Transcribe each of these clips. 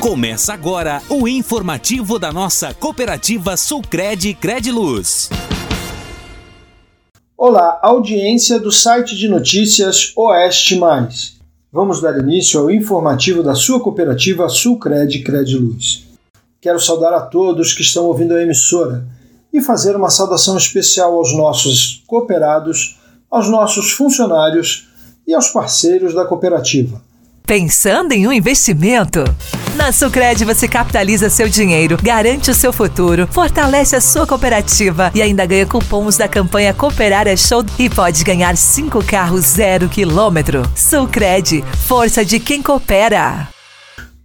Começa agora o informativo da nossa cooperativa Sulcred Crediluz. Olá, audiência do site de notícias Oeste Mais. Vamos dar início ao informativo da sua cooperativa Sulcred Crediluz. Quero saudar a todos que estão ouvindo a emissora e fazer uma saudação especial aos nossos cooperados, aos nossos funcionários e aos parceiros da cooperativa. Pensando em um investimento? Na Sucred você capitaliza seu dinheiro, garante o seu futuro, fortalece a sua cooperativa e ainda ganha cupons da campanha Cooperar é Show e pode ganhar cinco carros zero quilômetro. Sucred, força de quem coopera.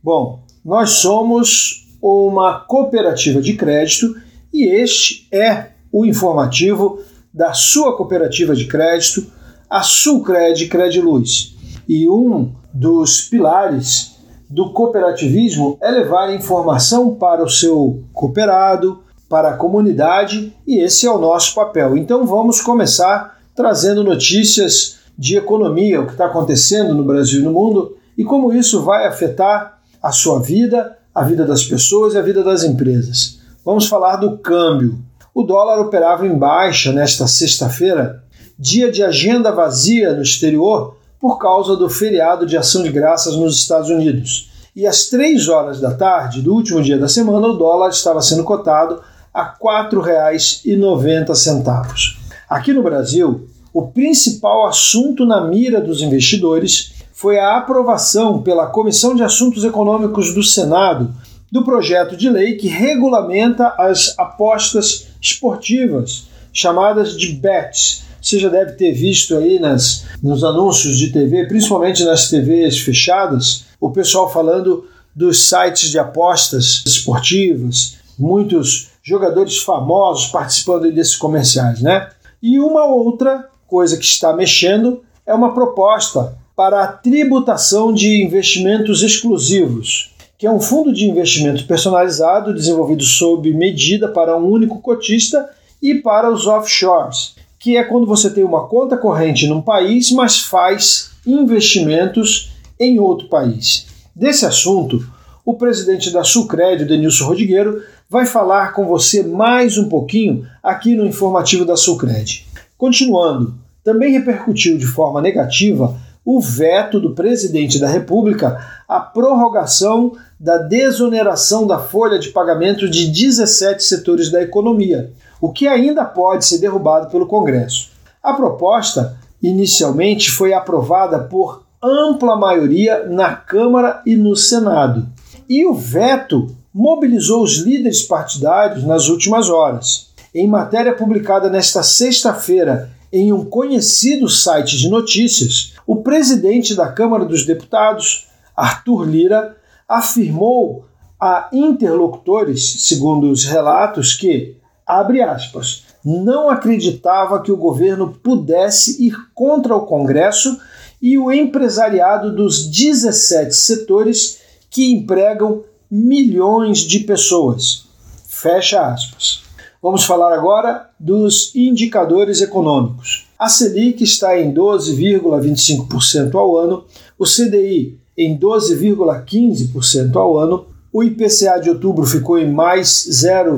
Bom, nós somos uma cooperativa de crédito e este é o informativo da sua cooperativa de crédito, a Sulcred Crediluz. E um dos pilares do cooperativismo é levar informação para o seu cooperado, para a comunidade, e esse é o nosso papel. Então vamos começar trazendo notícias de economia, o que está acontecendo no Brasil e no mundo e como isso vai afetar a sua vida, a vida das pessoas e a vida das empresas. Vamos falar do câmbio. O dólar operava em baixa nesta sexta-feira, dia de agenda vazia no exterior por causa do feriado de ação de graças nos Estados Unidos. E às 3 horas da tarde do último dia da semana, o dólar estava sendo cotado a R$ 4,90. Aqui no Brasil, o principal assunto na mira dos investidores foi a aprovação pela Comissão de Assuntos Econômicos do Senado do projeto de lei que regulamenta as apostas esportivas, chamadas de bets, você já deve ter visto aí nas, nos anúncios de TV, principalmente nas TVs fechadas, o pessoal falando dos sites de apostas esportivas, muitos jogadores famosos participando desses comerciais, né? E uma outra coisa que está mexendo é uma proposta para a tributação de investimentos exclusivos, que é um fundo de investimento personalizado desenvolvido sob medida para um único cotista e para os offshores que é quando você tem uma conta corrente num país, mas faz investimentos em outro país. Desse assunto, o presidente da Sucred, Denilson Rodrigueiro, vai falar com você mais um pouquinho aqui no informativo da Sucred. Continuando, também repercutiu de forma negativa o veto do presidente da República à prorrogação da desoneração da folha de pagamento de 17 setores da economia, o que ainda pode ser derrubado pelo Congresso. A proposta inicialmente foi aprovada por ampla maioria na Câmara e no Senado, e o veto mobilizou os líderes partidários nas últimas horas. Em matéria publicada nesta sexta-feira em um conhecido site de notícias, o presidente da Câmara dos Deputados, Arthur Lira, afirmou a interlocutores, segundo os relatos, que abre aspas, não acreditava que o governo pudesse ir contra o Congresso e o empresariado dos 17 setores que empregam milhões de pessoas. Fecha aspas. Vamos falar agora dos indicadores econômicos. A Selic está em 12,25% ao ano, o CDI em 12,15% ao ano, o IPCA de outubro ficou em mais 0,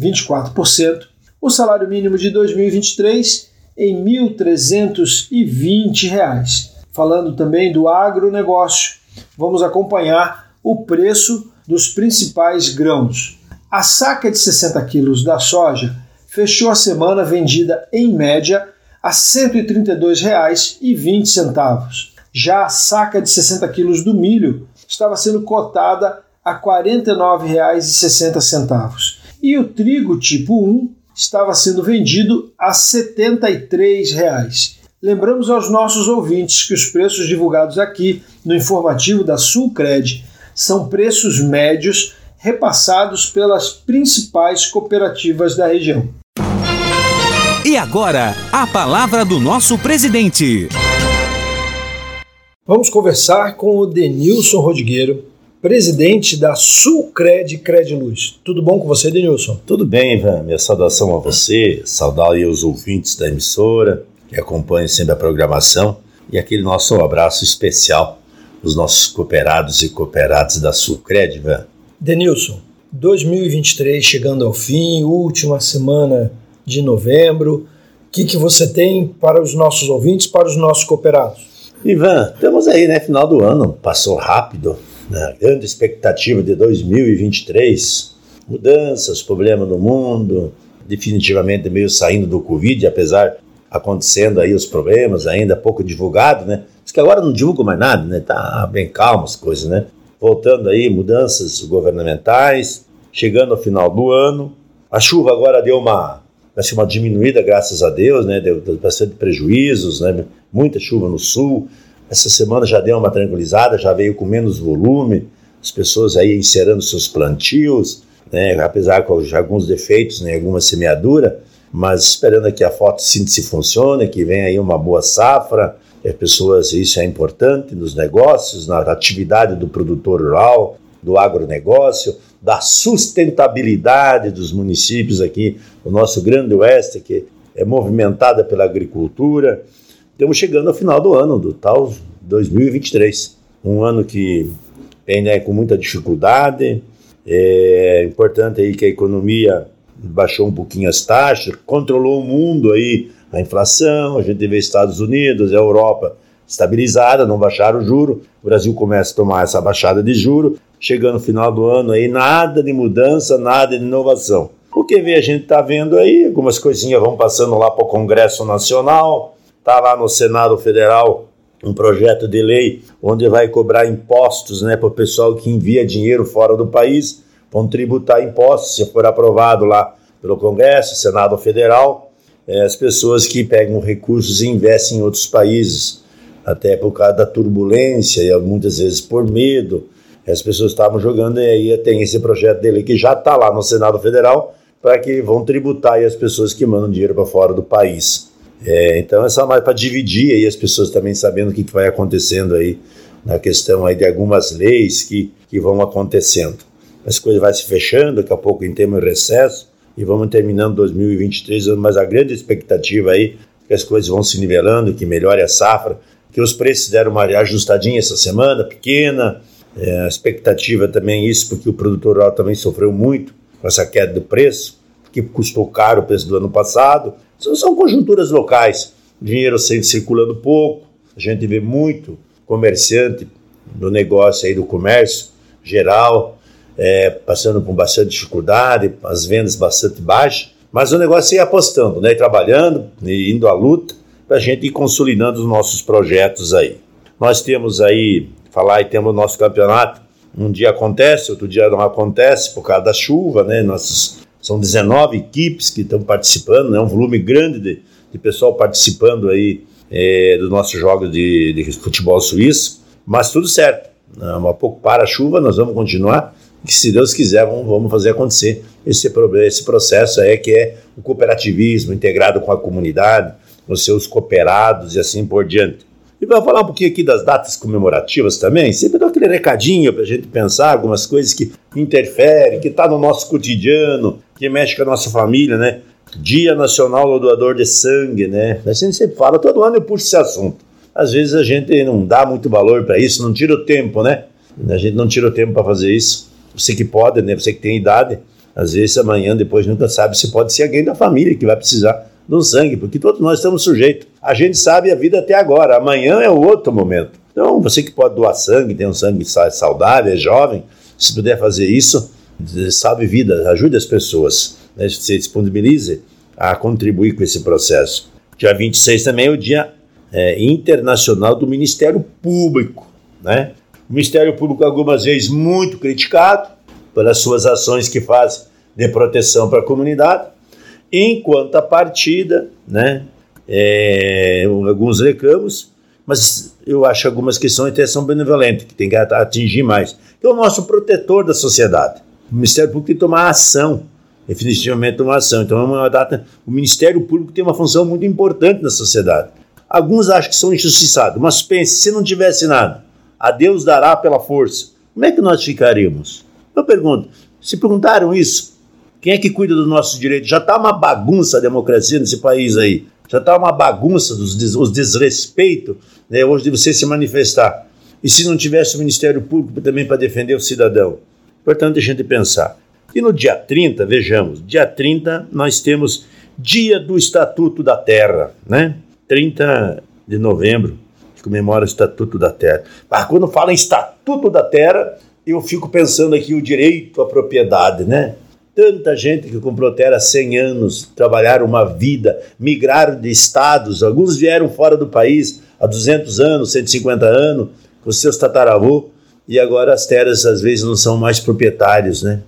24%, o salário mínimo de 2023 em R$ 1.320. Falando também do agronegócio, vamos acompanhar o preço dos principais grãos. A saca de 60 quilos da soja fechou a semana vendida em média a R$ 132,20. Já a saca de 60 quilos do milho estava sendo cotada a R$ 49,60 e o trigo tipo 1 estava sendo vendido a 73 reais. Lembramos aos nossos ouvintes que os preços divulgados aqui no informativo da Sulcred são preços médios repassados pelas principais cooperativas da região. E agora, a palavra do nosso presidente. Vamos conversar com o Denilson Rodrigueiro, presidente da Sulcred Crediluz. Tudo bom com você, Denilson? Tudo bem, Ivan. Minha saudação a você, saudar aí os ouvintes da emissora que acompanham sempre a programação e aquele nosso abraço especial os nossos cooperados e cooperadas da Sulcred, Ivan? Denilson, 2023 chegando ao fim, última semana de novembro. O que, que você tem para os nossos ouvintes, para os nossos cooperados? Ivan, estamos aí, né? Final do ano, passou rápido. Né? Grande expectativa de 2023. Mudanças, problemas no mundo, definitivamente meio saindo do Covid, apesar acontecendo aí os problemas ainda pouco divulgado, né? Diz que agora não divulga mais nada, né? Tá bem calmo as coisas, né? Voltando aí, mudanças governamentais, chegando ao final do ano. A chuva agora deu uma, assim, uma diminuída, graças a Deus, né? Deu bastante prejuízos, né? Muita chuva no sul. Essa semana já deu uma tranquilizada, já veio com menos volume, as pessoas aí encerrando seus plantios, né? Apesar de alguns defeitos, né? Alguma semeadura, mas esperando que a fotossíntese funcione, que venha aí uma boa safra, as pessoas, isso é importante nos negócios, na atividade do produtor rural, do agronegócio, da sustentabilidade dos municípios aqui, o nosso grande oeste, que é movimentada pela agricultura. Estamos chegando ao final do ano, do tal 2023. Um ano que vem né, com muita dificuldade. É importante aí que a economia baixou um pouquinho as taxas, controlou o mundo aí, a inflação, a gente vê Estados Unidos, a Europa estabilizada, não baixaram o juro, o Brasil começa a tomar essa baixada de juro, chegando no final do ano aí, nada de mudança, nada de inovação. O que vê a gente está vendo aí, algumas coisinhas vão passando lá para o Congresso Nacional, está lá no Senado Federal um projeto de lei onde vai cobrar impostos né, para o pessoal que envia dinheiro fora do país, vão tributar impostos, se for aprovado lá pelo Congresso, Senado Federal, é, as pessoas que pegam recursos e investem em outros países, até por causa da turbulência e muitas vezes por medo, as pessoas estavam jogando e aí tem esse projeto dele que já está lá no Senado Federal para que vão tributar as pessoas que mandam dinheiro para fora do país. É, então é só mais para dividir aí as pessoas também sabendo o que, que vai acontecendo aí na questão aí de algumas leis que, que vão acontecendo as coisas vai se fechando, daqui a pouco em termos de recesso, e vamos terminando 2023, mas a grande expectativa aí é que as coisas vão se nivelando, que melhore a safra, que os preços deram uma ajustadinha essa semana, pequena, é, a expectativa também é isso, porque o produtor rural também sofreu muito com essa queda do preço, que custou caro o preço do ano passado. São, conjunturas locais, dinheiro sempre circulando pouco, a gente vê muito comerciante do negócio aí do comércio geral, é, passando por bastante dificuldade, as vendas bastante baixas, mas o negócio é ir apostando, né, trabalhando, e indo à luta, para a gente ir consolidando os nossos projetos aí. Nós temos aí, falar e temos o nosso campeonato, um dia acontece, outro dia não acontece por causa da chuva, né, nossos, são 19 equipes que estão participando, né, um volume grande de, de pessoal participando aí é, dos nossos jogos de, de futebol suíço, mas tudo certo. Um pouco para a chuva, nós vamos continuar que se Deus quiser vamos, vamos fazer acontecer esse, esse processo é que é o cooperativismo integrado com a comunidade, com seus cooperados e assim por diante. E vamos falar um pouquinho aqui das datas comemorativas também, sempre dou aquele recadinho para a gente pensar algumas coisas que interferem, que está no nosso cotidiano, que mexe com a nossa família, né? Dia Nacional do Doador de Sangue, né? A gente sempre fala, todo ano eu puxo esse assunto. Às vezes a gente não dá muito valor para isso, não tira o tempo, né? A gente não tira o tempo para fazer isso você que pode, né? Você que tem idade, às vezes amanhã, depois nunca sabe se pode ser alguém da família que vai precisar do sangue, porque todos nós estamos sujeitos. A gente sabe a vida até agora, amanhã é outro momento. Então, você que pode doar sangue, tem um sangue saudável, é jovem, se puder fazer isso, salve vida, ajude as pessoas, né? se disponibilize a contribuir com esse processo. Dia 26 também é o Dia é, Internacional do Ministério Público, né? O Ministério Público, algumas vezes, muito criticado pelas suas ações que faz de proteção para a comunidade, enquanto a partida, né, é, alguns reclamos, mas eu acho algumas questões até são benevolentes, que tem que atingir mais. Que é o nosso protetor da sociedade. O Ministério Público tem que tomar ação, definitivamente tomar ação. Então, é uma data, o Ministério Público tem uma função muito importante na sociedade. Alguns acham que são injustiçados, mas pense, se não tivesse nada, a Deus dará pela força. Como é que nós ficaríamos? Eu pergunto, se perguntaram isso, quem é que cuida dos nossos direitos? Já está uma bagunça a democracia nesse país aí. Já está uma bagunça dos des, os desrespeitos né, hoje de você se manifestar. E se não tivesse o Ministério Público também para defender o cidadão? Importante a gente pensar. E no dia 30, vejamos, dia 30 nós temos Dia do Estatuto da Terra, né? 30 de novembro, que comemora o Estatuto da Terra. Mas quando fala em Estatuto da Terra, eu fico pensando aqui o direito à propriedade, né? Tanta gente que comprou terra há 100 anos, trabalharam uma vida, migraram de estados, alguns vieram fora do país há 200 anos, 150 anos, com seus tataravô, e agora as terras às vezes não são mais proprietários, né?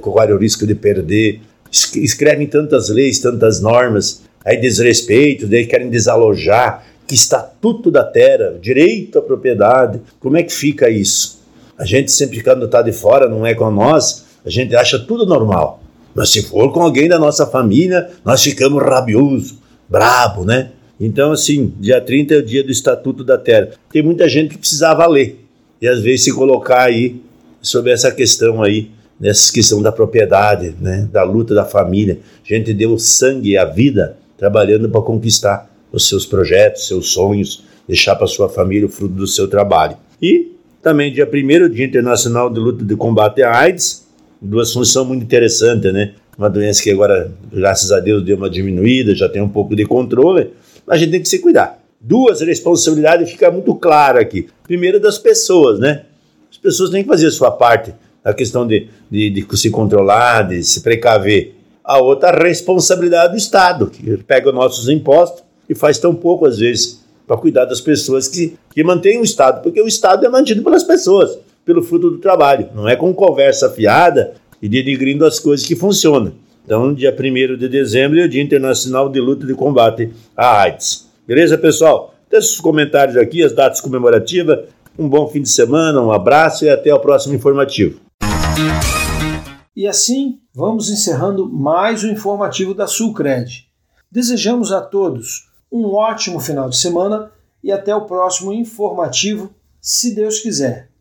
Correm o risco de perder. Escrevem tantas leis, tantas normas, aí desrespeito, daí querem desalojar, que estatuto da terra, direito à propriedade, como é que fica isso? A gente sempre quando está de fora, não é com nós, a gente acha tudo normal. Mas se for com alguém da nossa família, nós ficamos rabioso, brabo, né? Então, assim, dia 30 é o dia do Estatuto da Terra. Tem muita gente que precisava ler e às vezes se colocar aí sobre essa questão aí, nessa questão da propriedade, né, da luta da família. A gente deu sangue e a vida trabalhando para conquistar os seus projetos, seus sonhos, deixar para sua família o fruto do seu trabalho. E também dia 1 Dia Internacional de Luta de Combate à AIDS, duas funções muito interessantes, né? Uma doença que agora, graças a Deus, deu uma diminuída, já tem um pouco de controle, mas a gente tem que se cuidar duas responsabilidades fica muito claro aqui. Primeiro das pessoas, né? As pessoas têm que fazer a sua parte na questão de, de, de se controlar, de se precaver. A outra a responsabilidade do Estado, que pega os nossos impostos e faz tão pouco às vezes para cuidar das pessoas que, que mantêm o Estado, porque o Estado é mantido pelas pessoas, pelo fruto do trabalho, não é com conversa fiada e denigrindo as coisas que funcionam. Então, dia 1 de dezembro é o Dia Internacional de Luta de Combate à AIDS. Beleza, pessoal? Deixe os comentários aqui, as datas comemorativas. Um bom fim de semana, um abraço e até o próximo informativo. E assim, vamos encerrando mais um informativo da Sulcred. Desejamos a todos um ótimo final de semana e até o próximo informativo, se Deus quiser.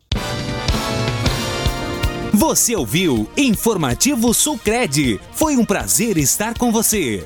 Você ouviu Informativo Sulcred. Foi um prazer estar com você.